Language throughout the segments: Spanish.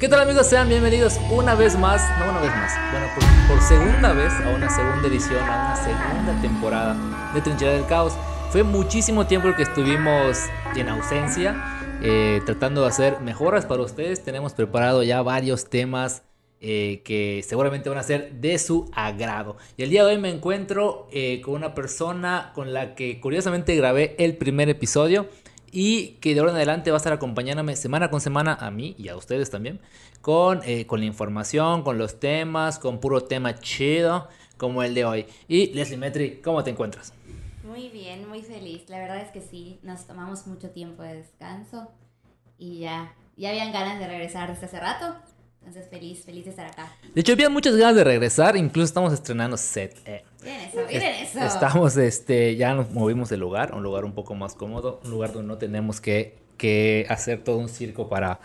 ¿Qué tal amigos? Sean bienvenidos una vez más, no una vez más, bueno, por, segunda vez a una segunda edición, a una segunda temporada de Trinchera del Caos. Fue muchísimo tiempo el que estuvimos en ausencia, eh, tratando de hacer mejoras para ustedes. Tenemos preparado ya varios temas eh, que seguramente van a ser de su agrado. Y el día de hoy me encuentro eh, con una persona con la que curiosamente grabé el primer episodio y que de ahora en adelante va a estar acompañándome semana con semana a mí y a ustedes también con, eh, con la información, con los temas, con puro tema chido como el de hoy. Y Leslie Metri, ¿cómo te encuentras? Muy bien, muy feliz. La verdad es que sí, nos tomamos mucho tiempo de descanso y ya, ya habían ganas de regresar desde hace rato. Entonces feliz, feliz de estar acá. De hecho, había muchas ganas de regresar, incluso estamos estrenando set. Eh. Miren eso, miren eso. Estamos, este, ya nos movimos de lugar, un lugar un poco más cómodo, un lugar donde no tenemos que, que hacer todo un circo para,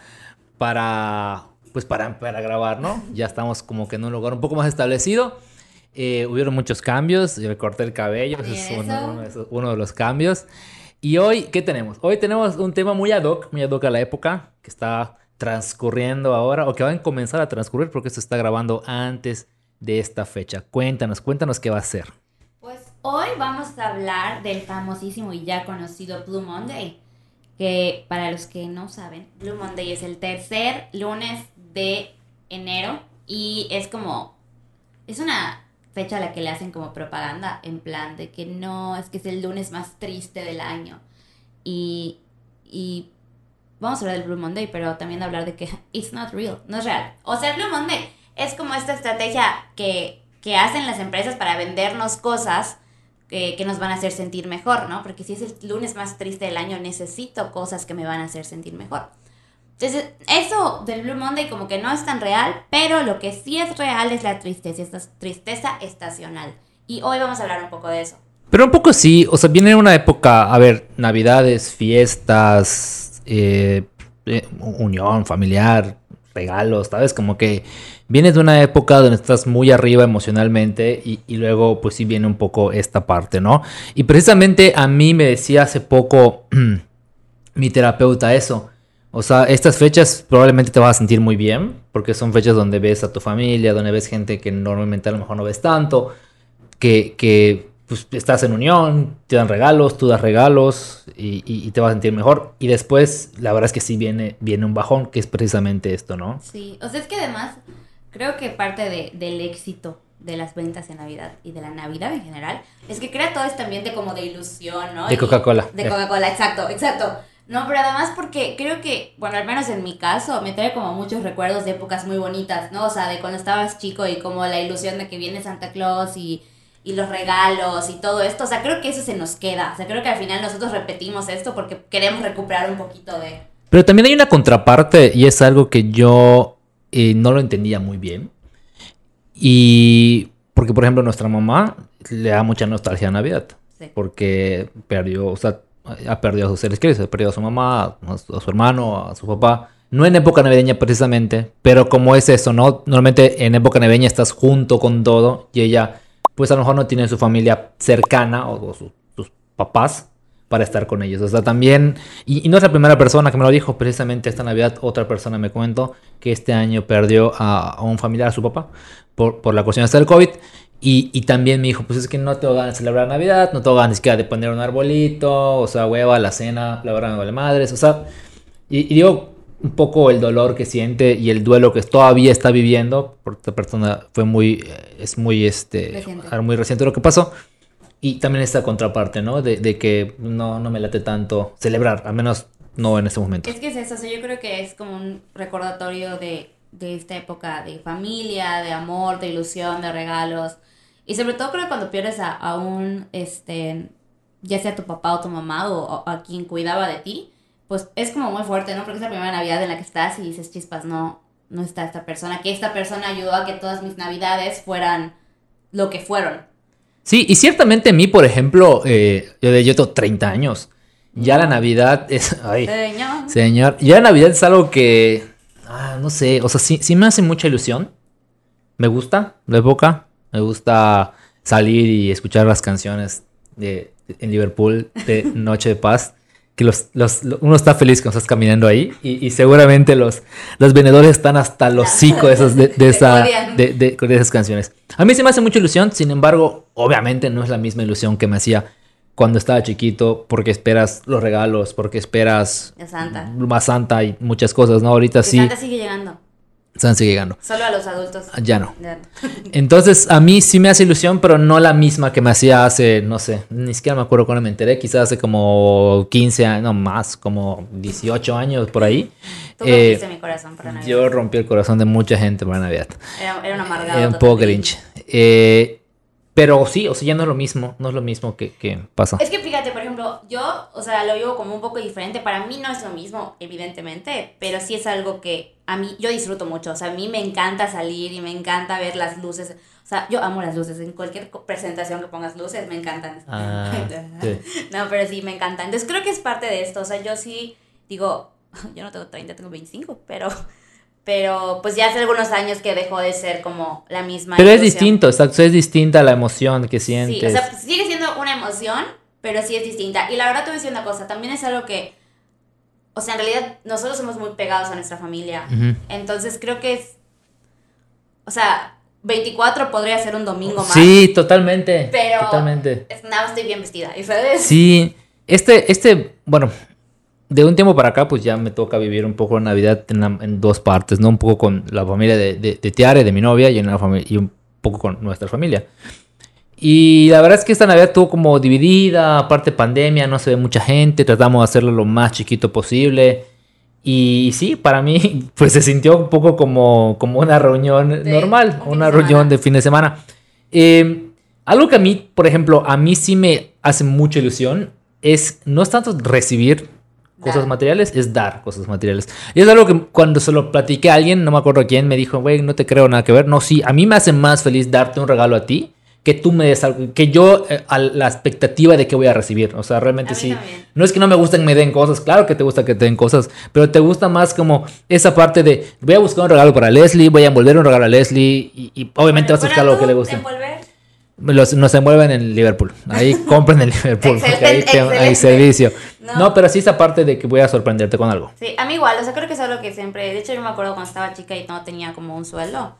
para, pues para, para grabar, ¿no? Ya estamos como que en un lugar un poco más establecido. Eh, hubieron muchos cambios, yo me corté el cabello, ese es uno, uno, de uno, de los cambios. Y hoy, ¿qué tenemos? Hoy tenemos un tema muy ad hoc, muy ad hoc a la época, que está transcurriendo ahora, o que van a comenzar a transcurrir porque esto está grabando antes de esta fecha. Cuéntanos, cuéntanos qué va a ser. Pues hoy vamos a hablar del famosísimo y ya conocido Blue Monday, que para los que no saben, Blue Monday es el tercer lunes de enero y es como, es una fecha a la que le hacen como propaganda en plan de que no, es que es el lunes más triste del año. Y, y vamos a hablar del Blue Monday, pero también hablar de que it's not real, no es real. O sea, el Blue Monday es como esta estrategia que, que hacen las empresas para vendernos cosas que, que, nos van a hacer sentir mejor, ¿no? Porque si es el lunes más triste del año, necesito cosas que me van a hacer sentir mejor. Entonces, eso del Blue Monday como que no es tan real, pero lo que sí es real es la tristeza, esta tristeza estacional. Y hoy vamos a hablar un poco de eso. Pero un poco sí, o sea, viene una época, a ver, navidades, fiestas, eh, eh, unión familiar, regalos, ¿sabes? Como que vienes de una época donde estás muy arriba emocionalmente y, luego pues sí viene un poco esta parte, ¿no? Y precisamente a mí me decía hace poco mi terapeuta eso. O sea, estas fechas probablemente te vas a sentir muy bien, porque son fechas donde ves a tu familia, donde ves gente que normalmente a lo mejor no ves tanto, que pues estás en unión, te dan regalos, tú das regalos y, y, y, te vas a sentir mejor. Y después, la verdad es que sí viene, viene un bajón, que es precisamente esto, ¿no? Sí, o sea, es que además creo que parte de, del éxito de las ventas en Navidad y de la Navidad en general es que crea todo este ambiente como de ilusión, ¿no? De Coca-Cola. De Coca-Cola, exacto, exacto. No, pero además porque creo que, bueno, al menos en mi caso, me trae como muchos recuerdos de épocas muy bonitas, ¿no? O sea, de cuando estabas chico y como la ilusión de que viene Santa Claus y y los regalos y todo esto. O sea, creo que eso se nos queda. O sea, creo que al final nosotros repetimos esto porque queremos recuperar un poquito de... Pero también hay una contraparte y es algo que yo eh, no lo entendía muy bien. Y porque, por ejemplo, nuestra mamá le da mucha nostalgia a Navidad. Sí. Porque perdió, o sea, ha perdido a sus seres queridos, ha perdido a su mamá, a su, a su hermano, a su papá. No en época navideña precisamente, pero como es eso, ¿no? Normalmente en época navideña estás junto con todo y ella pues a lo mejor no tienen su familia cercana o, o su, sus papás para estar con ellos. O sea, también, y, no es la primera persona que me lo dijo, precisamente esta Navidad otra persona me comentó que este año perdió a, un familiar, a su papá, por, por la cuestión del COVID. Y, y, también me dijo, pues es que no tengo ganas de celebrar Navidad, no tengo ganas ni siquiera de poner un arbolito, o sea, hueva, la cena, la verdad me vale madres, o sea, y, y digo, un poco el dolor que siente y el duelo que todavía está viviendo, porque esta persona fue muy, es muy, este, Reciente. muy reciente lo que pasó. Y también esta contraparte, ¿no? De, de, que no, no me late tanto celebrar, al menos no en este momento. Es que es eso, o sea, yo creo que es como un recordatorio de, de esta época de familia, de amor, de ilusión, de regalos. Y sobre todo creo que cuando pierdes a, a un, este, ya sea tu papá o tu mamá o, o a quien cuidaba de ti, pues es como muy fuerte, ¿no? Porque es la primera Navidad en la que estás y dices, chispas, no, no está esta persona, que esta persona ayudó a que todas mis Navidades fueran lo que fueron. Sí, y ciertamente a mí, por ejemplo, eh, yo, yo tengo 30 años, ya la Navidad es... Ay, señor. Señor, ya la Navidad es algo que... Ah, no sé, o sea, sí, sí me hace mucha ilusión. Me gusta la época, me gusta salir y escuchar las canciones de, de en Liverpool de Noche de Paz. Que los, los, uno está feliz cuando estás caminando ahí y, y seguramente los, los vendedores están hasta los cinco de, esas, de, de, esa, de, de, esas canciones. A mí se me hace mucha ilusión, sin embargo, obviamente no es la misma ilusión que me hacía cuando estaba chiquito porque esperas los regalos, porque esperas Santa. más Santa y muchas cosas, ¿no? Ahorita sí. Santa sigue llegando. Santa sigue llegando. Solo a los adultos. Ya no. Ya no. Entonces, a mí sí me hace ilusión, pero no la misma que me hacía hace, no sé, ni siquiera me acuerdo cuando me enteré, quizás hace como 15 años, no más, como 18 años por ahí. Tú rompiste eh, mi corazón para Navidad. Yo rompí el corazón de mucha gente para Navidad. Era, era un amargado. Era un poco grinch. Eh, pero sí, o sea, ya no es lo mismo, no es lo mismo que, que, pasa. Es que fíjate, por ejemplo, yo, o sea, lo vivo como un poco diferente. Para mí no es lo mismo, evidentemente, pero sí es algo que a mí, yo disfruto mucho. O sea, a mí me encanta salir y me encanta ver las luces. O sea, yo amo las luces. En cualquier presentación que pongas luces, me encantan. Ah, sí. No, pero sí, me encantan. Entonces creo que es parte de esto. O sea, yo sí digo, yo no tengo 30, tengo 25, pero pero pues ya hace algunos años que dejó de ser como la misma. Pero es distinto, exacto, es distinta la emoción que sientes. Sí, o sea, sigue siendo una emoción, pero sí es distinta. Y la verdad te voy a decir una cosa, también es algo que, o sea, en realidad nosotros somos muy pegados a nuestra familia. Entonces creo que es, o sea, 24 podría ser un domingo más. Sí, totalmente. Pero totalmente. nada, estoy bien vestida, ¿sabes? Sí, este, este, bueno, de un tiempo para acá, pues ya me toca vivir un poco Navidad en, dos partes, ¿no? Un poco con la familia de, de, de Tiare, de mi novia, y, en la y un poco con nuestra familia. Y la verdad es que esta Navidad estuvo como dividida, aparte pandemia, no se ve mucha gente, tratamos de hacerlo lo más chiquito posible. Y sí, para mí, pues se sintió un poco como, como una reunión normal, una reunión de fin de semana. Eh, algo que a mí, por ejemplo, a mí sí me hace mucha ilusión es no es tanto recibir cosas materiales es dar cosas materiales. Y es algo que cuando se lo platiqué a alguien, no me acuerdo quién, me dijo, güey, no te creo nada que ver. No, sí, a mí me hace más feliz darte un regalo a ti que tú me des algo, que yo eh, a la expectativa de que voy a recibir. O sea, realmente sí. No es que no me gusten que me den cosas, claro que te gusta que te den cosas, pero te gusta más como esa parte de voy a buscar un regalo para Leslie, voy a envolver un regalo a Leslie y, obviamente vas a buscar lo que le guste. Los, nos envuelven en Liverpool. Ahí compren en Liverpool. porque ahí hay servicio. No. pero sí esa parte de que voy a sorprenderte con algo. Sí, a mí igual. O sea, creo que es algo que siempre. De hecho, yo me acuerdo cuando estaba chica y no tenía como un sueldo.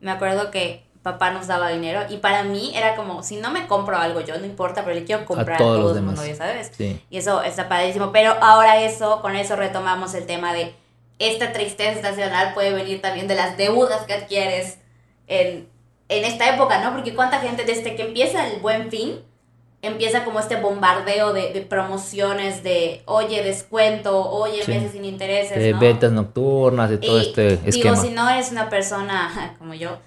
Me acuerdo que papá nos daba dinero y para mí era como, si no me compro algo yo, no importa, pero le quiero comprar a, todo el mundo, ¿sabes? Sí. Y eso está padrísimo. Pero ahora eso, con eso retomamos el tema de esta tristeza estacional puede venir también de las deudas que adquieres en en esta época, ¿no? Porque cuánta gente desde que empieza el buen fin, empieza como este bombardeo de, promociones de, oye, descuento, oye, meses sin intereses, De ventas nocturnas, de todo este esquema. Digo, si no eres una persona como yo,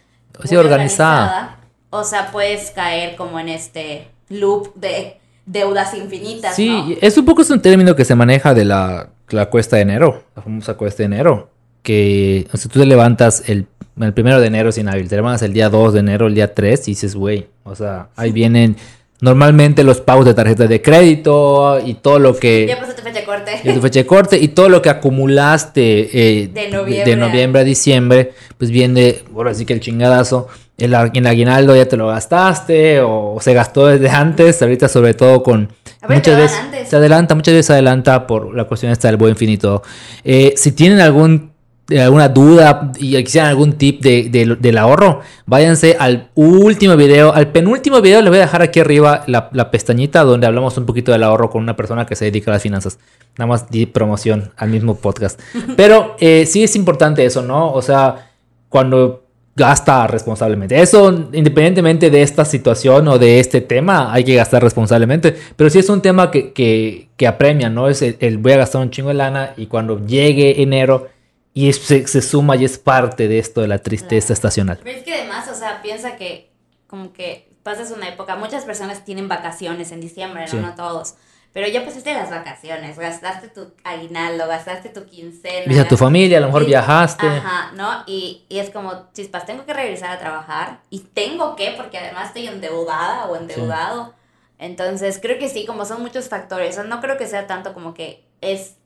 sí, organizada. o sea, puedes caer como en este loop de deudas infinitas, Sí, es un poco es un término que se maneja de la, la cuesta de enero, la famosa cuesta de enero, que o sea, tú te levantas el el primero de enero sin hábil, te el día 2 de enero, el día 3 y dices, güey, o sea, ahí vienen normalmente los pagos de tarjeta de crédito y todo lo que... Ya pasó tu fecha de corte. Y tu fecha de corte y todo lo que acumulaste eh, de, noviembre. de, noviembre. a diciembre, pues viene, ahora sí que el chingadazo, el, el aguinaldo ya te lo gastaste o, se gastó desde antes, ahorita sobre todo con... muchas veces se adelanta, muchas veces se adelanta por la cuestión esta del buen infinito. Eh, si tienen algún alguna duda y quisieran algún tip de, del ahorro, váyanse al último video, al penúltimo video, les voy a dejar aquí arriba la, pestañita donde hablamos un poquito del ahorro con una persona que se dedica a las finanzas. Nada más di promoción al mismo podcast. Pero eh, sí es importante eso, ¿no? O sea, cuando gasta responsablemente. Eso, independientemente de esta situación o de este tema, hay que gastar responsablemente. Pero sí es un tema que, que, apremia, ¿no? Es el voy a gastar un chingo de lana y cuando llegue enero y se, se, suma y es parte de esto de la tristeza estacional. Pero es que además, o sea, piensa que como que pasas una época, muchas personas tienen vacaciones en diciembre, ¿no? No todos. Pero ya pasaste las vacaciones, gastaste tu aguinaldo, gastaste tu quincena. Viste a tu familia, a lo mejor viajaste. Ajá, ¿no? Y, y, es como, chispas, tengo que regresar a trabajar. Y tengo que, porque además estoy endeudada o endeudado. Entonces, creo que sí, como son muchos factores. O sea, no creo que sea tanto como que es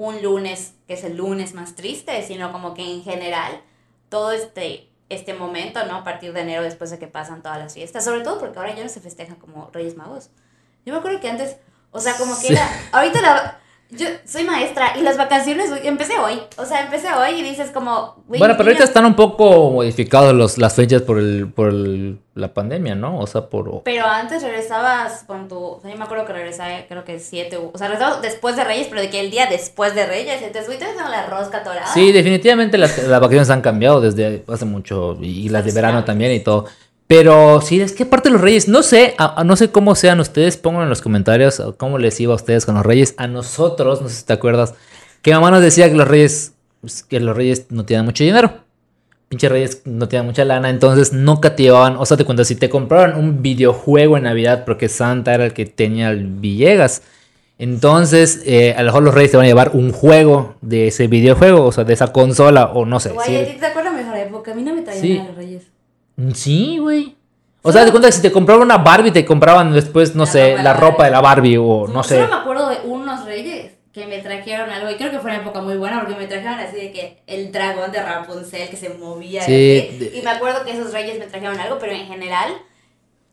un lunes que es el lunes más triste, sino como que en general todo este, este momento, ¿no? A partir de enero, después de que pasan todas las fiestas, sobre todo porque ahora ya no se festejan como Reyes Magos. Yo me acuerdo que antes, O sea, como que era, ahorita la, yo soy maestra y las vacaciones empecé hoy. O sea, empecé hoy y dices como... Bueno, pero ahorita están un poco modificados los, las fechas por el, por la pandemia, ¿no? O sea, por... Pero antes regresabas con tu... O sea, yo me acuerdo que regresaba, creo que siete... O sea, regresaba después de Reyes, pero de que el día después de Reyes. Entonces, güey, con la rosca torada. Sí, definitivamente las, las vacaciones han cambiado desde hace mucho. Y las de verano también y todo. Pero sí, es que aparte de los reyes, no sé, no sé cómo sean ustedes, pongan en los comentarios cómo les iba a ustedes con los reyes. A nosotros, no sé si te acuerdas, que mamá nos decía que los reyes, pues, que los reyes no tienen mucho dinero. Pinche reyes no tienen mucha lana, entonces nunca te llevaban, o sea, te cuento, si te compraban un videojuego en Navidad porque Santa era el que tenía el Villegas, entonces eh, a lo mejor los reyes te van a llevar un juego de ese videojuego, o sea, de esa consola, o no sé. Oye, ¿te acuerdas mejor época? A mí no me traían a los reyes. Mm, sí, güey. O sea, te cuenta que si te compraban una Barbie, te compraban después, no sé, la ropa de la Barbie o no, sé. Yo me acuerdo de unos reyes que me trajeron algo, y creo que fue una época muy buena porque me trajeron así de que el dragón de Rapunzel que se movía. Sí, y me acuerdo que esos reyes me trajeron algo, pero en general,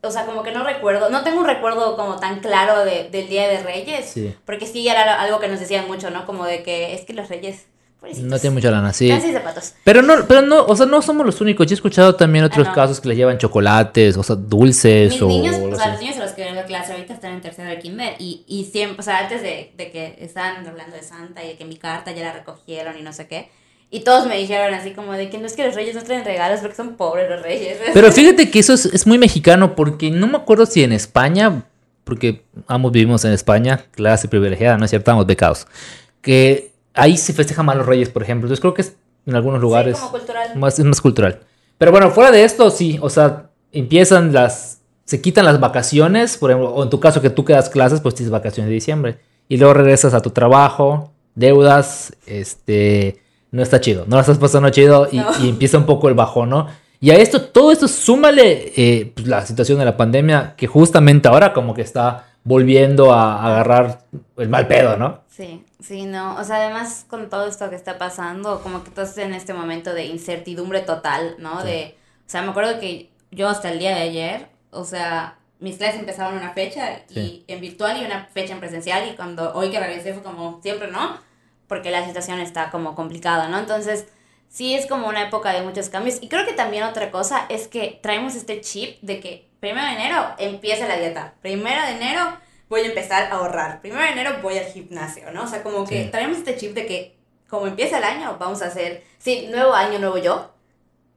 o sea, como que no recuerdo, no tengo un recuerdo como tan claro de, del Día de Reyes, porque sí era algo que nos decían mucho, ¿no? Como de que es que los reyes no tiene mucha lana, sí. zapatos. Pero no, pero no, o sea, no somos los únicos. Yo he escuchado también otros ah, casos que le llevan chocolates, o sea, dulces Mis o. Niños, o sea, los niños a los que vengo a clase ahorita están en tercero de kinder. Y, y siempre, o sea, antes de, de que estaban hablando de Santa y de que mi carta ya la recogieron y no sé qué. Y todos me dijeron así como de que no es que los reyes no traen regalos porque son pobres los reyes. Pero fíjate que eso es, es muy mexicano porque no me acuerdo si en España, porque ambos vivimos en España, clase privilegiada, ¿no es cierto? Estamos becados. Que ahí se festeja más los reyes, por ejemplo. Entonces creo que es en algunos lugares. Sí, como cultural. Más, es más cultural. Pero bueno, fuera de esto, sí. O sea, empiezan las. Se quitan las vacaciones, por ejemplo, o en tu caso que tú quedas clases, pues tienes vacaciones de diciembre. Y luego regresas a tu trabajo, deudas, este. No está chido, no la estás pasando chido y, empieza un poco el bajón, ¿no? Y a esto, todo esto, súmale eh, pues, la situación de la pandemia, que justamente ahora como que está volviendo a agarrar el mal pedo, ¿no? Sí. Sí, no, o sea, además con todo esto que está pasando, como que estás en este momento de incertidumbre total, ¿no? De, o sea, me acuerdo que yo hasta el día de ayer, o sea, mis clases empezaron una fecha y en virtual y una fecha en presencial y cuando hoy que regresé fue como siempre, ¿no? Porque la situación está como complicada, ¿no? Entonces, sí es como una época de muchos cambios y creo que también otra cosa es que traemos este chip de que primero de enero empieza la dieta, primero de enero voy a empezar a ahorrar. Primero de enero voy al gimnasio, ¿no? O sea, como que traemos este chip de que como empieza el año, vamos a hacer, sí, nuevo año, nuevo yo.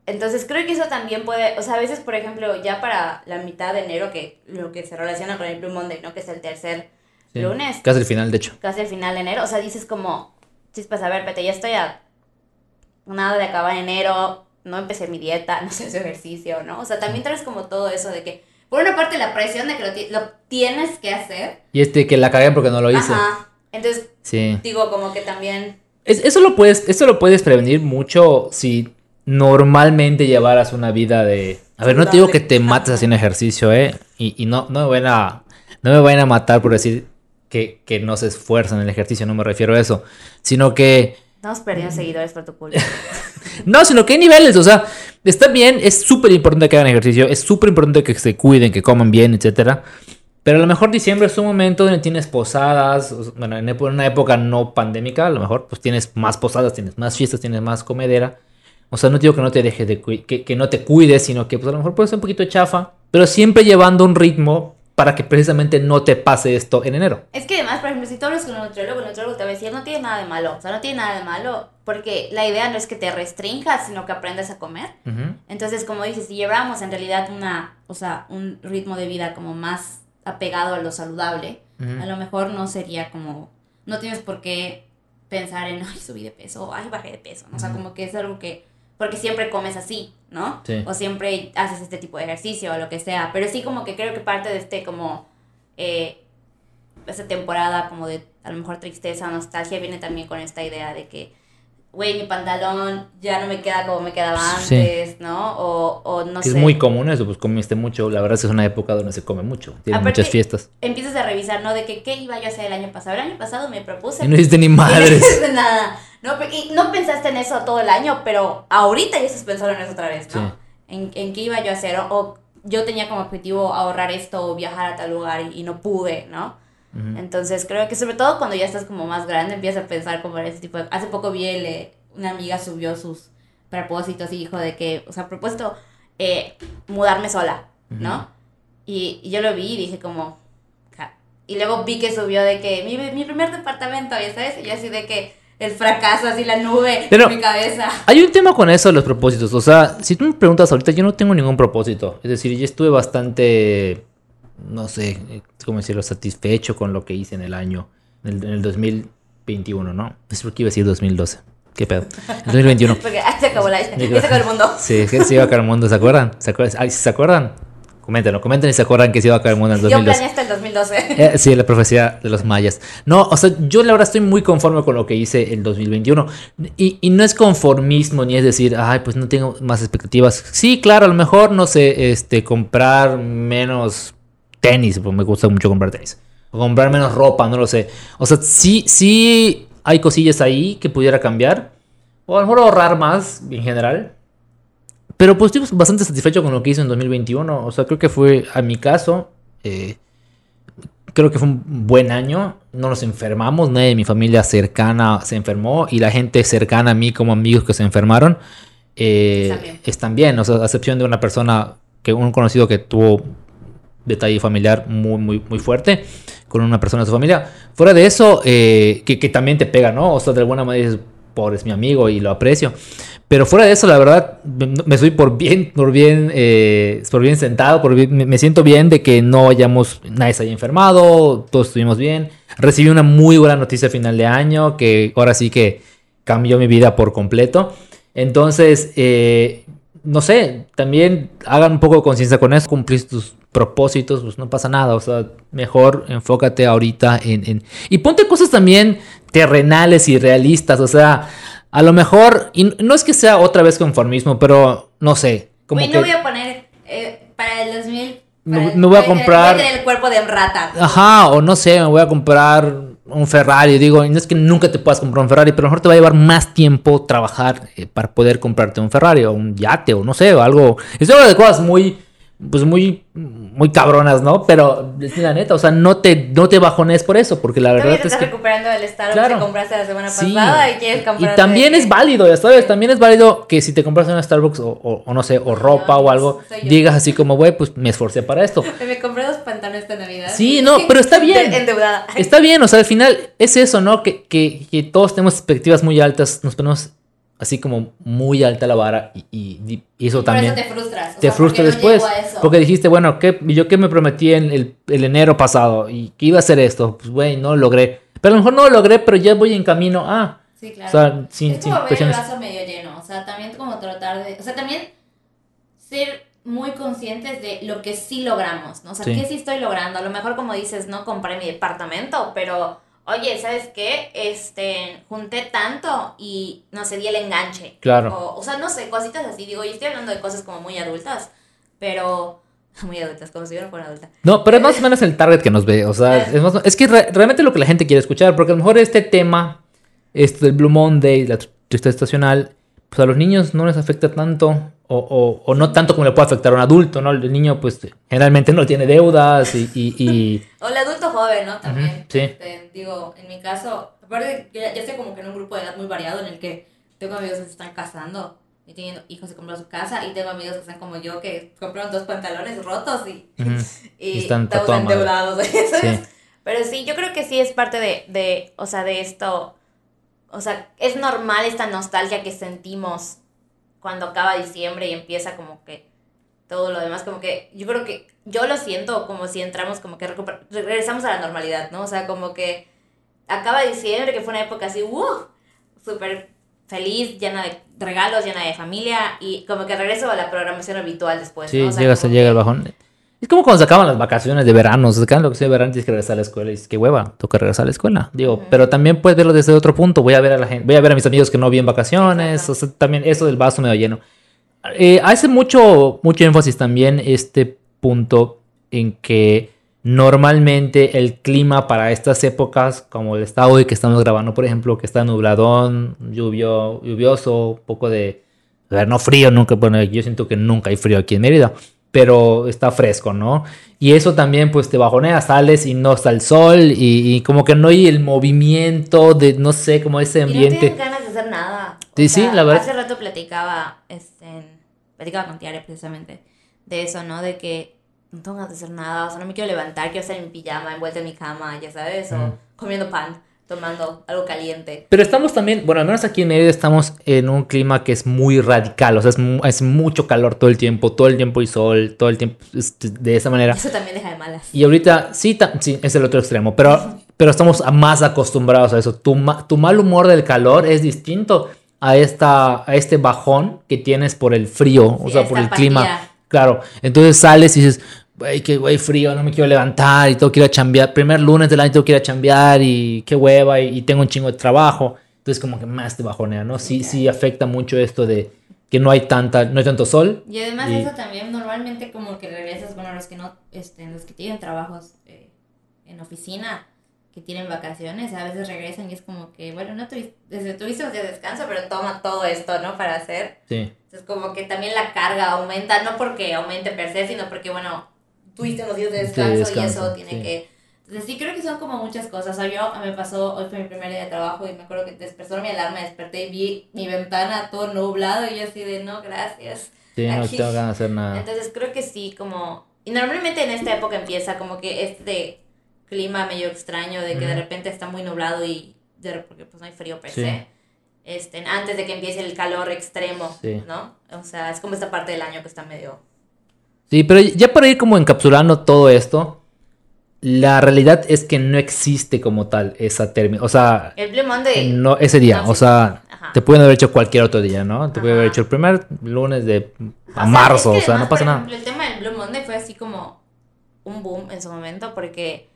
Entonces creo que eso también puede, o sea, a veces, por ejemplo, ya para la mitad de enero, que lo que se relaciona con el Blue Monday, ¿no? Que es el tercer lunes. Casi el final, de hecho. Casi el final de enero. O sea, dices como, chispas, a ver, pete, ya estoy a nada de acabar enero, no empecé mi dieta, no sé su ejercicio, ¿no? O sea, también traes como todo eso de que por una parte la presión de que lo, tienes que hacer. Y este que la cagué porque no lo hice. Ajá. Entonces, digo como que también... eso, lo puedes, eso lo puedes prevenir mucho si normalmente llevaras una vida de... A ver, no te digo que te mates haciendo ejercicio, ¿eh? Y, y no, no, me van a, no me vayan a matar por decir que, que no se esfuerzan en el ejercicio, no me refiero a eso. Sino que Estamos perdiendo seguidores por tu culpa. no, sino que hay niveles, o sea, está bien, es súper importante que hagan ejercicio, es súper importante que se cuiden, que coman bien, etcétera. Pero a lo mejor diciembre es un momento donde tienes posadas, bueno, en una época no pandémica, a lo mejor pues tienes más posadas, tienes más fiestas, tienes más comedera. O sea, no digo que no te dejes de que, que no te cuides, sino que pues a lo mejor puede ser un poquito chafa, pero siempre llevando un ritmo para que precisamente no te pase esto en enero. Es que además, por ejemplo, si tú hablas con un nutriólogo, el nutriólogo te va a decir, no tiene nada de malo, o sea, no tiene nada de malo, porque la idea no es que te restringas, sino que aprendas a comer. Entonces, como dices, si llevamos en realidad una, o sea, un ritmo de vida como más apegado a lo saludable, a lo mejor no sería como, no tienes por qué pensar en, ay, subí de peso, ay, bajé de peso, o sea, como que es algo que porque siempre comes así, ¿no? Sí. O siempre haces este tipo de ejercicio o lo que sea. Pero sí como que creo que parte de este como, eh, esta temporada como de a lo mejor tristeza, nostalgia, viene también con esta idea de que güey, mi pantalón ya no me queda como me quedaba antes, ¿no? O, o no sé. Es muy común eso, pues comiste mucho. La verdad es que es una época donde se come mucho. Tiene muchas fiestas. Empiezas a revisar, ¿no? De que qué iba yo a hacer el año pasado. El año pasado me propuse. Y no hiciste ni madres. No hiciste nada. No, y no pensaste en eso todo el año, pero ahorita ya estás pensando en eso otra vez, ¿no? En, en, qué iba yo a hacer. O, yo tenía como objetivo ahorrar esto o viajar a tal lugar y, y no pude, ¿no? Entonces creo que sobre todo cuando ya estás como más grande empiezas a pensar como en ese tipo de... Hace poco vi el, eh, una amiga subió sus propósitos y dijo de que, o sea, propuesto eh, mudarme sola, ¿no? y, yo lo vi y dije como... Y luego vi que subió de que mi, mi primer departamento, ya sabes, y yo así de que el fracaso, así la nube en mi cabeza. Hay un tema con eso de los propósitos. O sea, si tú me preguntas ahorita, yo no tengo ningún propósito. Es decir, yo estuve bastante no sé, cómo decirlo, satisfecho con lo que hice en el año, en el, 2021, ¿no? Es porque iba a decir 2012. ¿Qué pedo? El 2021. porque se acabó, la, se acabó el mundo. Sí, se iba a acabar el mundo, ¿se acuerdan? ¿Se acuerdan? ¿Se acuerdan? Coméntenlo, comenten si se acuerdan que se iba a acabar el mundo en el 2012. Yo planeé hasta el 2012. Eh, sí, la profecía de los mayas. No, o sea, yo la verdad estoy muy conforme con lo que hice en 2021. Y, y no es conformismo, ni es decir, ay, pues no tengo más expectativas. Sí, claro, a lo mejor, no sé, este, comprar menos tenis, pues me gusta mucho comprar tenis. O comprar menos ropa, no lo sé. O sea, sí, sí hay cosillas ahí que pudiera cambiar. O a lo mejor ahorrar más en general. Pero pues estoy bastante satisfecho con lo que hice en 2021. O sea, creo que fue, a mi caso, eh, creo que fue un buen año. No nos enfermamos, nadie de mi familia cercana se enfermó. Y la gente cercana a mí como amigos que se enfermaron eh, están bien. O sea, a excepción de una persona, que un conocido que tuvo detalle familiar muy, muy, muy fuerte con una persona de su familia. Fuera de eso, eh, que, también te pega, ¿no? O sea, de alguna manera dices, pobre, es mi amigo y lo aprecio. Pero fuera de eso, la verdad, me estoy por bien, por bien, eh, por bien sentado, por me siento bien de que no hayamos, nadie se haya enfermado, todos estuvimos bien. Recibí una muy buena noticia a final de año, que ahora sí que cambió mi vida por completo. Entonces, eh, no sé, también hagan un poco de conciencia con eso, cumplir tus propósitos, pues no pasa nada. O sea, mejor enfócate ahorita en, Y ponte cosas también terrenales y realistas. O sea, a lo mejor... Y no es que sea otra vez conformismo, pero no sé. Como no voy a poner eh, para el 2000... me, voy a comprar... el cuerpo de rata. Ajá, o no sé, me voy a comprar un Ferrari. Digo, no es que nunca te puedas comprar un Ferrari, pero a lo mejor te va a llevar más tiempo trabajar eh, para poder comprarte un Ferrari o un yate o no sé, o algo. Estoy hablando de cosas muy pues muy, muy cabronas, ¿no? Pero es la neta, o sea, no te, no te bajones por eso, porque la verdad es que... estás recuperando el Starbucks que compraste la semana pasada y quieres comprar... Y también es válido, ya sabes, también es válido que si te compras una Starbucks o, o, no sé, o ropa o algo, digas así como, güey, pues me esforcé para esto. Me compré dos pantalones de Navidad. Sí, no, pero está bien. Está bien, o sea, al final es eso, ¿no? Que, que, que todos tenemos expectativas muy altas, nos ponemos así como muy alta la vara y, eso también... te frustras. te frustras después. porque dijiste, bueno, ¿qué, yo qué me prometí en el, enero pasado y que iba a hacer esto, pues güey, no lo logré. Pero a lo mejor no lo logré, pero ya voy en camino a... Sí, claro. O sea, sin, es como ver el vaso medio lleno, o sea, también como tratar de... O sea, también ser muy conscientes de lo que sí logramos, ¿no? O sea, ¿qué sí estoy logrando? A lo mejor como dices, no compré mi departamento, pero oye, ¿sabes qué? Este, junté tanto y no sé, di el enganche. Claro. O, sea, no sé, cositas así. Digo, yo estoy hablando de cosas como muy adultas, pero muy adultas, como si yo no fuera adulta. No, pero es más o menos el target que nos ve. O sea, es, es que realmente lo que la gente quiere escuchar, porque a lo mejor este tema, esto del Blue Monday, la tristeza estacional, pues a los niños no les afecta tanto o, o, no tanto como le puede afectar a un adulto, ¿no? El niño, pues, generalmente no tiene deudas y... y, o el adulto joven, ¿no? También. sí. Este, digo, en mi caso, aparte, ya, ya estoy como que en un grupo de edad muy variado en el que tengo amigos que se están casando y teniendo hijos y compran su casa y tengo amigos que están como yo que compraron dos pantalones rotos y, y, están endeudados. Sí. Pero sí, yo creo que sí es parte de, de, o sea, de esto, o sea, es normal esta nostalgia que sentimos cuando acaba diciembre y empieza como que todo lo demás, como que yo creo que yo lo siento como si entramos como que regresamos a la normalidad, ¿no? O sea, como que acaba diciembre, que fue una época así, ¡uh! Súper feliz, llena de regalos, llena de familia y como que regreso a la programación habitual después. Sí, llega, se llega el bajón. Es como cuando se acaban las vacaciones de verano, se acaban lo que sea de verano tienes que regresar a la escuela y dices, qué hueva, toca regresar a la escuela. Digo, pero también puedes verlo desde otro punto, voy a ver a la gente, voy a ver a mis amigos que no vi en vacaciones, o sea, también eso del vaso medio lleno. Eh, hace mucho, mucho énfasis también este punto en que normalmente el clima para estas épocas, como el está hoy que estamos grabando, por ejemplo, que está nubladón, lluvio, lluvioso, un poco de, a ver, no frío, nunca, bueno, yo siento que nunca hay frío aquí en Mérida pero está fresco, ¿no? Y eso también pues te bajonea, sales y no está el sol y, como que no hay el movimiento de, no sé, como ese ambiente. Y no ganas de hacer nada. Sí, sí, la verdad. Hace rato platicaba, este, platicaba con Tiare precisamente de eso, ¿no? De que no tengo ganas de hacer nada, o sea, no me quiero levantar, quiero estar en pijama, envuelta en mi cama, ya sabes, o comiendo pan tomando algo caliente. Pero estamos también, bueno, al menos aquí en Mérida estamos en un clima que es muy radical, o sea, es, mucho calor todo el tiempo, todo el tiempo y sol, todo el tiempo de esa manera. Eso también deja de malas. Y ahorita, sí, sí es el otro extremo, pero, pero estamos más acostumbrados a eso. Tu, tu mal humor del calor es distinto a, esta, a este bajón que tienes por el frío, o sea, por el clima. Claro, entonces sales y dices, güey, qué güey frío, no me quiero levantar y ir a chambear. Primer lunes del año tengo que ir a chambear y qué hueva y, tengo un chingo de trabajo. Entonces como que más te bajonea, ¿no? Sí, sí afecta mucho esto de que no hay tanta, no hay tanto sol. Y además eso también normalmente como que regresas, bueno, los que no, este, los que tienen trabajos eh, en oficina, que tienen vacaciones, a veces regresan y es como que, bueno, no tuviste, desde tuviste de descanso, pero toma todo esto, ¿no? Para hacer. Sí. Entonces como que también la carga aumenta, no porque aumente per se, sino porque, bueno, tuviste unos días de descanso, y eso tiene que... Entonces sí creo que son como muchas cosas. O sea, yo me pasó, hoy fue mi primer día de trabajo y me acuerdo que despertó mi alarma, desperté y vi mi ventana todo nublado y yo así de no, gracias. Sí, no tengo ganas de hacer nada. Entonces creo que sí, como... Y normalmente en esta época empieza como que este clima medio extraño de que de repente está muy nublado y de, porque pues no hay frío per se. Este, antes de que empiece el calor extremo, ¿no? O sea, es como esta parte del año que está medio Sí, pero ya para ir como encapsulando todo esto, la realidad es que no existe como tal esa término. O sea, el Blue Monday. No, ese día. o sea, te pueden haber hecho cualquier otro día, ¿no? Te pueden haber hecho el primer lunes de marzo, o sea, no pasa nada. el tema del Blue Monday fue así como un boom en su momento porque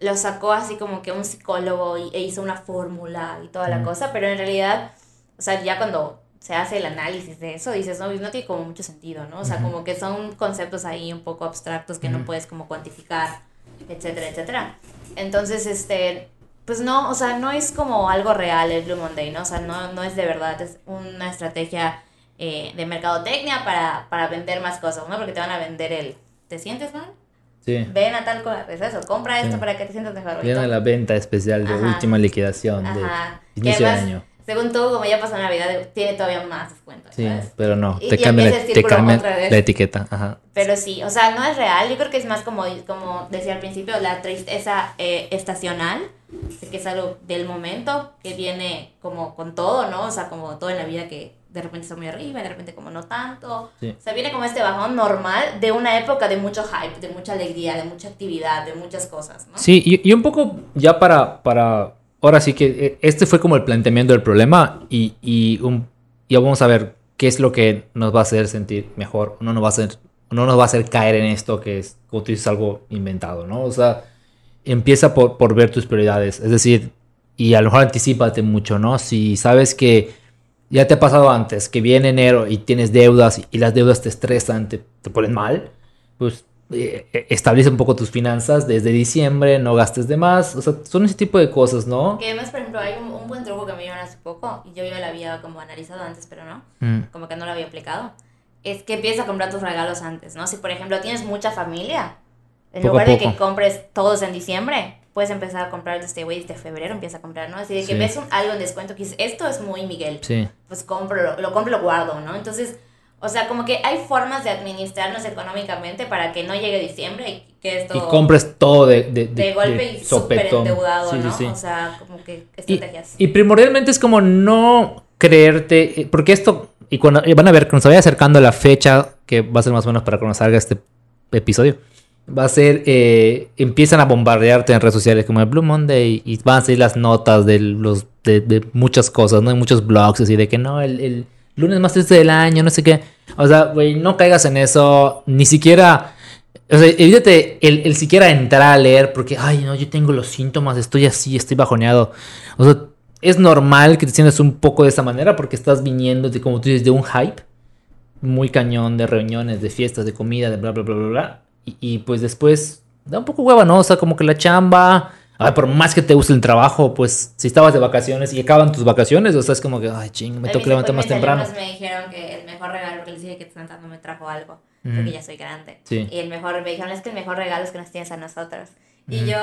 lo sacó así como que un psicólogo y, e hizo una fórmula y toda la cosa, pero en realidad, o sea, ya cuando se hace el análisis de eso, dices, no, no tiene como mucho sentido, ¿no? O sea, como que son conceptos ahí un poco abstractos que no puedes como cuantificar, etcétera, etcétera. Entonces, este, pues no, o sea, no es como algo real el Blue Monday, ¿no? O sea, no, no es de verdad, es una estrategia eh, de mercadotecnia para, para vender más cosas, ¿no? Porque te van a vender el, ¿te sientes mal? Sí. Ven a tal cosa, es eso, compra esto para que te sientas mejor. Viene la venta especial de última liquidación de inicio de año según tú, como ya pasó Navidad, tiene todavía más descuento. Sí, pero no, te cambian, te cambian la etiqueta. Ajá. Pero sí, o sea, no es real. Yo creo que es más como, como decía al principio, la tristeza eh, estacional, que es algo del momento, que viene como con todo, ¿no? O sea, como todo en la vida que de repente está muy arriba, de repente como no tanto. O sea, viene como este bajón normal de una época de mucho hype, de mucha alegría, de mucha actividad, de muchas cosas, ¿no? Sí, y, y un poco ya para, para ahora sí que eh, este fue como el planteamiento del problema y, y, un, vamos a ver qué es lo que nos va a hacer sentir mejor, no nos va a hacer, no nos va a hacer caer en esto que es, como tú dices, algo inventado, ¿no? O sea, empieza por, por ver tus prioridades, es decir, y a lo mejor anticipate mucho, ¿no? Si sabes que ya te ha pasado antes, que viene enero y tienes deudas y las deudas te estresan, te, te ponen mal, pues establece un poco tus finanzas desde diciembre, no gastes de más, o sea, son ese tipo de cosas, ¿no? Que además, por ejemplo, hay un, buen truco que me dieron hace poco, y yo ya lo había como analizado antes, pero no, mm. como que no lo había aplicado, es que empieza a comprar tus regalos antes, ¿no? Si, por ejemplo, tienes mucha familia, en lugar de que compres todos en diciembre, puedes empezar a comprar desde, güey, desde febrero empieza a comprar, ¿no? Así de que ves un, algo en descuento que dices, esto es muy Miguel, sí. pues compro, lo, lo compro, lo guardo, ¿no? Entonces o sea, como que hay formas de administrarnos económicamente para que no llegue diciembre y que esto... Y compres todo de... De, de, golpe y súper endeudado, ¿no? O sea, como que estrategias. Y, primordialmente es como no creerte... Eh, porque esto... Y cuando van a ver, cuando se vaya acercando la fecha, que va a ser más o menos para cuando salga este episodio, va a ser... Eh, empiezan a bombardearte en redes sociales como el Blue Monday y van a salir las notas de, los, de, muchas cosas, ¿no? De muchos blogs así de que no, el lunes más triste del año, no sé qué. O sea, güey, no caigas en eso, ni siquiera... O sea, evítate el, el, siquiera entrar a leer porque, ay, no, yo tengo los síntomas, estoy así, estoy bajoneado. O sea, es normal que te sientas un poco de esa manera porque estás viniendo de, como tú dices, de un hype muy cañón de reuniones, de fiestas, de comida, de bla, bla, bla, bla, bla. Y, y pues después da un poco hueva, ¿no? O sea, como que la chamba, Ay, por más que te guste el trabajo, pues si estabas de vacaciones y acaban tus vacaciones, o sea, es como que, ay, ching, me toca levantar más temprano. me dijeron que el mejor regalo que les dije que no me trajo algo, porque ya soy grande. Sí. Y el mejor, me dijeron, es que el mejor regalo es que nos tienes a nosotros. Y yo,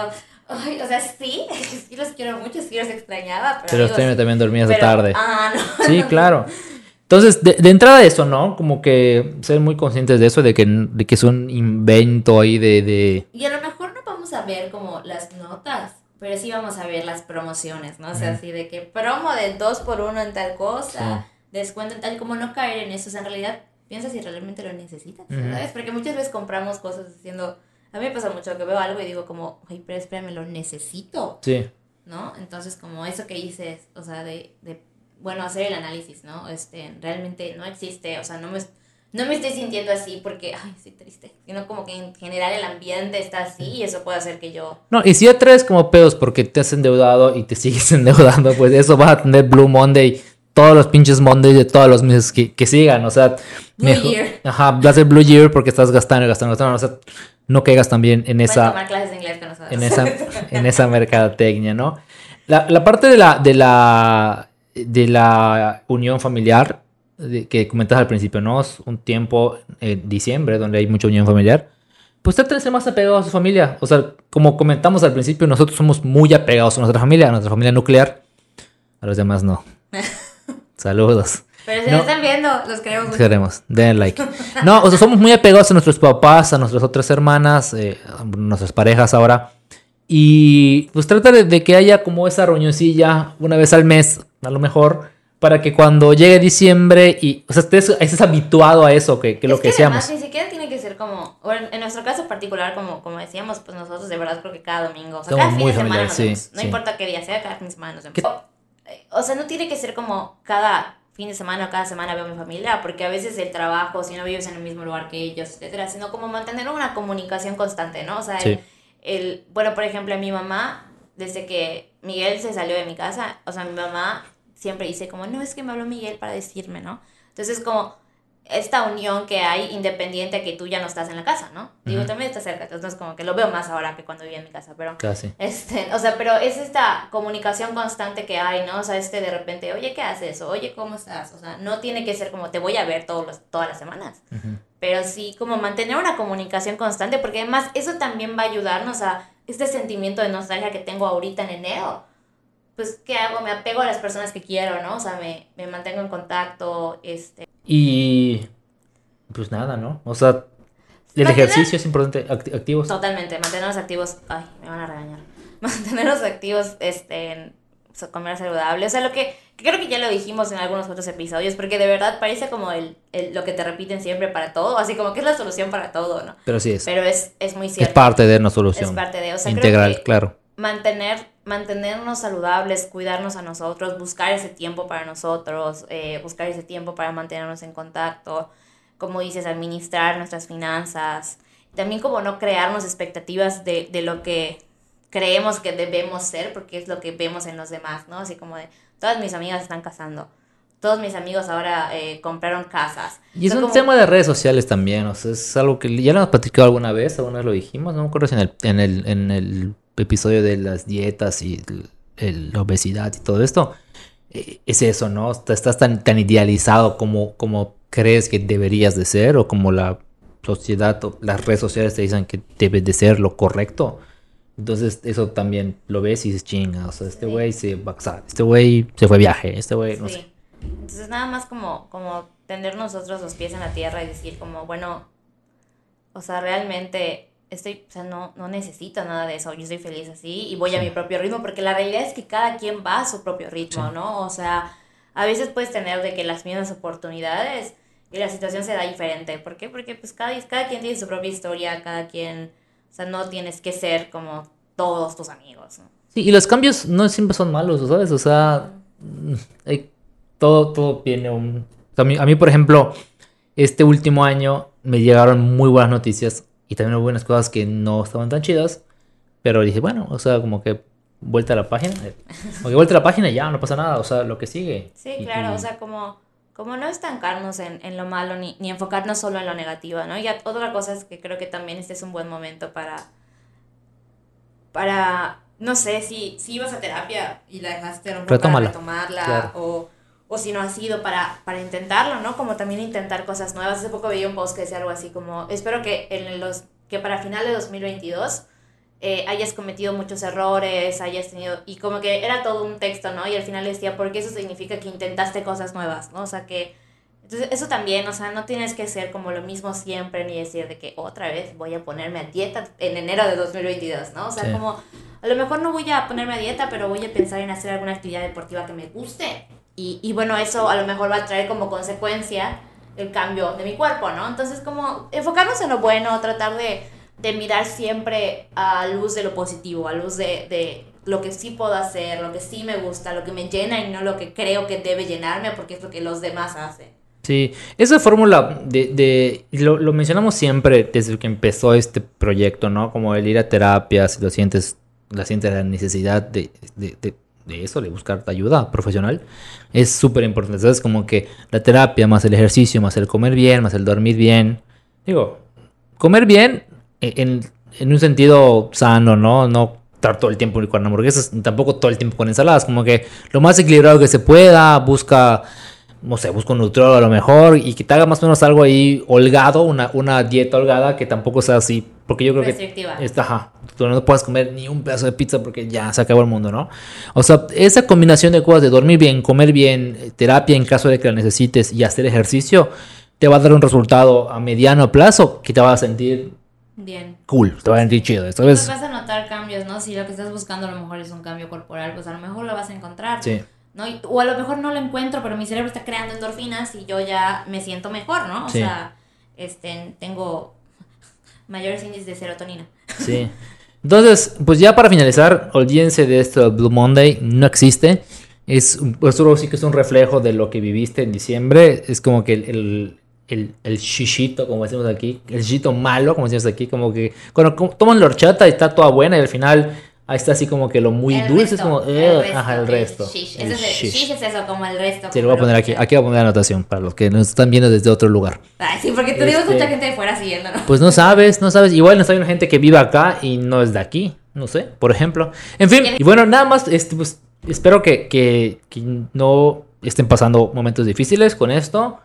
ay, o sea, sí, sí los quiero mucho, sí los extrañaba. Pero, pero también dormías de tarde. Ah, no. Sí, claro. Entonces, de, de, entrada eso, ¿no? Como que ser muy conscientes de eso, de que, de que es un invento ahí de, de... Y a lo mejor a ver como las notas, pero sí vamos a ver las promociones, ¿no? O sea, así de que promo del 2 por 1 en tal cosa, descuento en tal, como no caer en eso. O sea, en realidad, piensa si realmente lo necesitas, ¿sabes? Porque muchas veces compramos cosas diciendo... A mí me pasa mucho que veo algo y digo como, ay, pero espérame, lo necesito. Sí. ¿No? Entonces, como eso que dices, o sea, de, de bueno, hacer el análisis, ¿no? Este, realmente no existe, o sea, no me, no me estoy sintiendo así porque, ay, estoy triste, sino como que en general el ambiente está así y eso puede hacer que yo... No, y si ya traes como pedos porque te has endeudado y te sigues endeudando, pues eso va a tener Blue Monday todos los pinches Mondays de todos los meses que, que sigan, o sea... Blue Year. Ajá, va a ser Blue Year porque estás gastando gastando, gastando, o sea, no caigas también en esa... Tomar clases de inglés con nosotros. En esa, en esa mercadotecnia, ¿no? La, la parte de la, de la de la unión familiar que comentas al principio, ¿no? Es un tiempo en diciembre donde hay mucha unión familiar. Pues trata de ser más apegado a su familia. O sea, como comentamos al principio, nosotros somos muy apegados a nuestra familia, a nuestra familia nuclear. A los demás no. Saludos. Pero si no, están viendo, los queremos mucho. Queremos, den like. No, o sea, somos muy apegados a nuestros papás, a nuestras otras hermanas, eh, a nuestras parejas ahora. Y pues trata de, que haya como esa reunioncilla una vez al mes, a lo mejor, para que cuando llegue diciembre y, o sea, estés, habituado a eso, que, que lo que, seamos. ni siquiera tiene que ser como, en nuestro caso particular, como, como decíamos, pues nosotros de verdad creo que cada domingo, o sea, cada fin de semana no importa qué día sea, cada fin de semana nos vemos. O, sea, no tiene que ser como cada fin de semana o cada semana veo a mi familia, porque a veces el trabajo, si no vives en el mismo lugar que ellos, etcétera, sino como mantener una comunicación constante, ¿no? O sea, el, bueno, por ejemplo, mi mamá, desde que Miguel se salió de mi casa, o sea, mi mamá siempre dice como, no, es que me habló Miguel para decirme, ¿no? Entonces, como esta unión que hay independiente a que tú ya no estás en la casa, ¿no? Digo, también está cerca, entonces como que lo veo más ahora que cuando vivía en mi casa, pero... Casi. Este, o sea, pero es esta comunicación constante que hay, ¿no? O sea, este de repente, oye, ¿qué haces? Oye, ¿cómo estás? O sea, no tiene que ser como te voy a ver todos los, todas las semanas, pero sí como mantener una comunicación constante, porque además eso también va a ayudarnos a este sentimiento de nostalgia que tengo ahorita en enero. Pues, ¿qué hago? Me apego a las personas que quiero, ¿no? O sea, me, me mantengo en contacto, este y pues nada, ¿no? O sea, el ejercicio es importante, activos. Totalmente, mantenernos activos. Ay, me van a regañar. Mantenernos activos, este, comer saludable. O sea, lo que, creo que ya lo dijimos en algunos otros episodios, porque de verdad parece como el, lo que te repiten siempre para todo, así como que es la solución para todo, ¿no? Pero sí es. Pero es, es muy cierto. Es parte de una solución. Es parte de, o sea, Integral, claro. Mantener mantenernos saludables, cuidarnos a nosotros, buscar ese tiempo para nosotros, eh, buscar ese tiempo para mantenernos en contacto, como dices, administrar nuestras finanzas, también como no crearnos expectativas de, de lo que creemos que debemos ser, porque es lo que vemos en los demás, ¿no? Así como de, todas mis amigas están casando, todos mis amigos ahora eh, compraron casas. Y es un tema de redes sociales también, o sea, es algo que ya lo hemos platicado alguna vez, alguna vez lo dijimos, no me acuerdo si en el, en el, en el episodio de las dietas y la obesidad y todo esto, eh, es eso, ¿no? Estás tan, tan idealizado como, como crees que deberías de ser o como la sociedad o las redes sociales te dicen que debes de ser lo correcto. Entonces eso también lo ves y dices, chinga, o sea, este güey se va este güey se fue viaje, este güey, no sé. Entonces nada más como, como tener nosotros los pies en la tierra y decir como, bueno, o sea, realmente estoy, o sea, no, no necesito nada de eso, yo estoy feliz así y voy a mi propio ritmo, porque la realidad es que cada quien va a su propio ritmo, ¿no? O sea, a veces puedes tener de que las mismas oportunidades y la situación se da diferente. ¿Por qué? Porque pues cada, cada quien tiene su propia historia, cada quien, o sea, no tienes que ser como todos tus amigos, ¿no? Sí, y los cambios no siempre son malos, ¿sabes? O sea, hay, todo, todo tiene un... a mí, por ejemplo, este último año me llegaron muy buenas noticias y también hubo unas cosas que no estaban tan chidas. Pero dije, bueno, o sea, como que vuelta a la página. Como que vuelta a la página y ya, no pasa nada. O sea, lo que sigue. Sí, claro. O sea, como, como no estancarnos en, en lo malo ni, ni, enfocarnos solo en lo negativo, ¿no? Y otra cosa es que creo que también este es un buen momento para, para no sé, si, si ibas a terapia y la dejaste a para retomarla o, o, si no has ido para, para intentarlo, ¿no? Como también intentar cosas nuevas. Hace poco veía un post que decía algo así como, espero que, en los, que para final de 2022 eh, hayas cometido muchos errores, hayas tenido... Y como que era todo un texto, ¿no? Y al final decía, porque eso significa que intentaste cosas nuevas, ¿no? O sea, que entonces, eso también, o sea, no tienes que ser como lo mismo siempre ni decir de que otra vez voy a ponerme a dieta en enero de 2022, ¿no? O sea, como a lo mejor no voy a ponerme a dieta, pero voy a pensar en hacer alguna actividad deportiva que me guste. Y, y bueno, eso a lo mejor va a traer como consecuencia el cambio de mi cuerpo, ¿no? Entonces, como enfocarnos en lo bueno, tratar de, de mirar siempre a luz de lo positivo, a luz de, de lo que sí puedo hacer, lo que sí me gusta, lo que me llena y no lo que creo que debe llenarme porque es lo que los demás hacen. Sí, esa fórmula de, de lo, lo, mencionamos siempre desde que empezó este proyecto, ¿no? Como el ir a terapia, si lo sientes, la sientes la necesidad de, de, de eso, de buscar ayuda profesional, es súper importante. ¿Sabes? Como que la terapia, más el ejercicio, más el comer bien, más el dormir bien. Digo, comer bien en, en un sentido sano, ¿no? No estar todo el tiempo con hamburguesas, tampoco todo el tiempo con ensaladas, como que lo más equilibrado que se pueda, busca no sé, busco un nutriólogo a lo mejor y que te haga más o menos algo ahí holgado, una, una dieta holgada que tampoco sea así, porque yo creo que... Está, ajá, tú no puedes comer ni un pedazo de pizza porque ya se acabó el mundo, ¿no? O sea, esa combinación de cosas de dormir bien, comer bien, terapia en caso de que la necesites y hacer ejercicio, te va a dar un resultado a mediano plazo que te va a sentir... Bien. Cool, te va a sentir chido. Esto pues vas a notar cambios, ¿no? Si lo que estás buscando a lo mejor es un cambio corporal, pues a lo mejor lo vas a encontrar. Sí. ¿no? o a lo mejor no lo encuentro, pero mi cerebro está creando endorfinas y yo ya me siento mejor, ¿no? O sea, este, tengo mayores índices de serotonina. Sí. Entonces, pues ya para finalizar, olvídense de esto Blue Monday, no existe. Es, pues solo sí que es un reflejo de lo que viviste en diciembre. Es como que el, el, el, shishito, como decimos aquí, el shishito malo, como decimos aquí, como que cuando toman la horchata y está toda buena y al final Ahí está así como que lo muy dulce es como, el ajá, el resto. Shish. El shish. es eso, como el resto. Sí, lo voy a poner aquí, aquí voy a poner la anotación para los que nos están viendo desde otro lugar. Ay, sí, porque te digo este, mucha gente de fuera siguiéndonos. Pues no sabes, no sabes, igual no hay una gente que vive acá y no es de aquí, no sé, por ejemplo. En fin, y bueno, nada más, este, pues, espero que, que, que no estén pasando momentos difíciles con esto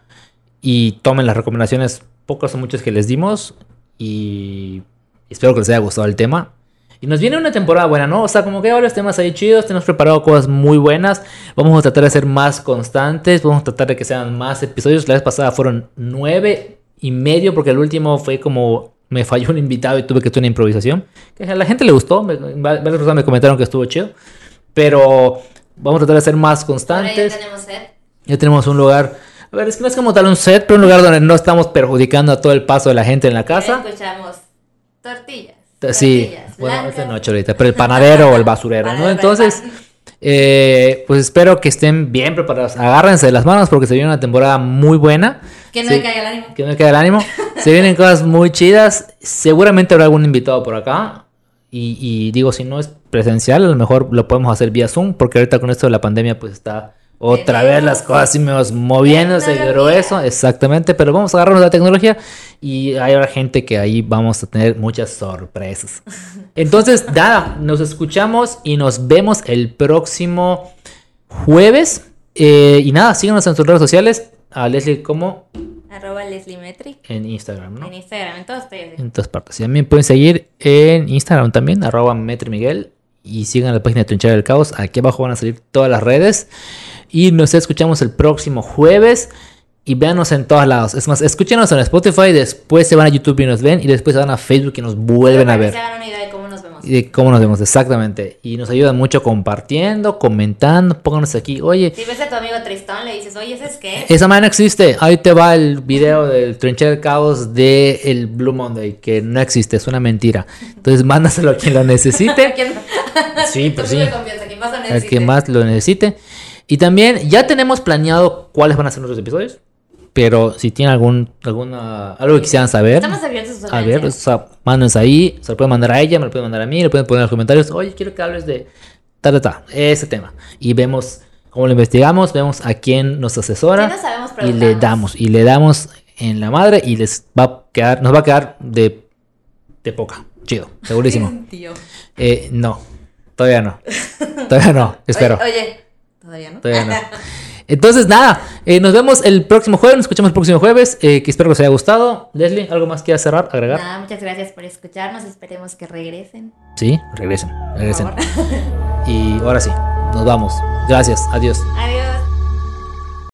y tomen las recomendaciones, pocas o muchas que les dimos y espero que les haya gustado el tema. Y nos viene una temporada buena, ¿no? O sea, como que hay varios temas ahí chidos, tenemos preparado cosas muy buenas. Vamos a tratar de ser más constantes, vamos a tratar de que sean más episodios. La vez pasada fueron nueve y medio, porque el último fue como me falló un invitado y tuve que hacer una improvisación. Que a la gente le gustó, varias personas me comentaron que estuvo chido. Pero vamos a tratar de ser más constantes. ya tenemos set. Ya tenemos un lugar. A ver, es que no es como tal un set, pero un lugar donde no estamos perjudicando a todo el paso de la gente en la casa. escuchamos tortillas. Sí, bueno, esta noche ahorita, pero el panadero o el basurero, ¿no? Entonces, eh, pues espero que estén bien preparados. Agárrense de las manos porque se viene una temporada muy buena. Que no le caiga el ánimo. Que no le caiga el ánimo. se vienen cosas muy chidas. Seguramente habrá algún invitado por acá. Y, y digo, si no es presencial, a lo mejor lo podemos hacer vía Zoom, porque ahorita con esto de la pandemia, pues está otra vez las cosas así moviéndose grueso, exactamente, pero vamos a agarrarnos la tecnología y hay gente que ahí vamos a tener muchas sorpresas. Entonces, nada, nos escuchamos y nos vemos el próximo jueves. Eh, y nada, síganos en sus redes sociales. A Leslie como... Arroba Leslie Metric. En Instagram, ¿no? En Instagram, en todas En todas partes. Y también pueden seguir en Instagram también, arroba Metri Miguel. Y sigan la página de Trinchera del Caos. Aquí abajo van a salir todas las redes. Y nos escuchamos el próximo jueves. Y véanos en todos lados. Es más, escúchenos en Spotify, después se van a YouTube y nos ven, y después se van a Facebook y nos vuelven a ver. se hagan una idea de cómo nos vemos. Y de cómo nos vemos, exactamente. Y nos ayudan mucho compartiendo, comentando, pónganos aquí. Oye. Si ves a tu amigo Tristón, le dices, oye, ¿ese es qué? Esa manera existe. Ahí te va el video del Trincher del Caos de el Blue Monday, que no existe, es una mentira. Entonces, mándaselo a quien lo necesite. sí, pues sí. Al que más lo necesite. Y también ya tenemos planeado cuáles van a ser nuestros episodios. Pero si tienen algún, alguna, algo que quisieran saber. Estamos abiertos a ver, o sea, mándenos ahí. Se lo pueden mandar a ella, me lo pueden mandar a mí, lo pueden poner en los comentarios. Oye, quiero que hables de ta, ta, ta, ese tema. Y vemos cómo lo investigamos, vemos a quién nos asesora. y le damos, y le damos en la madre y les va a quedar, nos va a quedar de, de poca. Chido, segurísimo. Eh, no. Todavía no. Todavía no, espero. Oye, todavía no. Todavía no. Entonces, nada, eh, nos vemos el próximo jueves, nos escuchamos el próximo jueves, eh, que espero que os haya gustado. Leslie, ¿algo más que cerrar, agregar? Nada, muchas gracias por escucharnos, esperemos que regresen. Sí, regresen, regresen. Y ahora sí, nos vamos. Gracias, adiós. Adiós.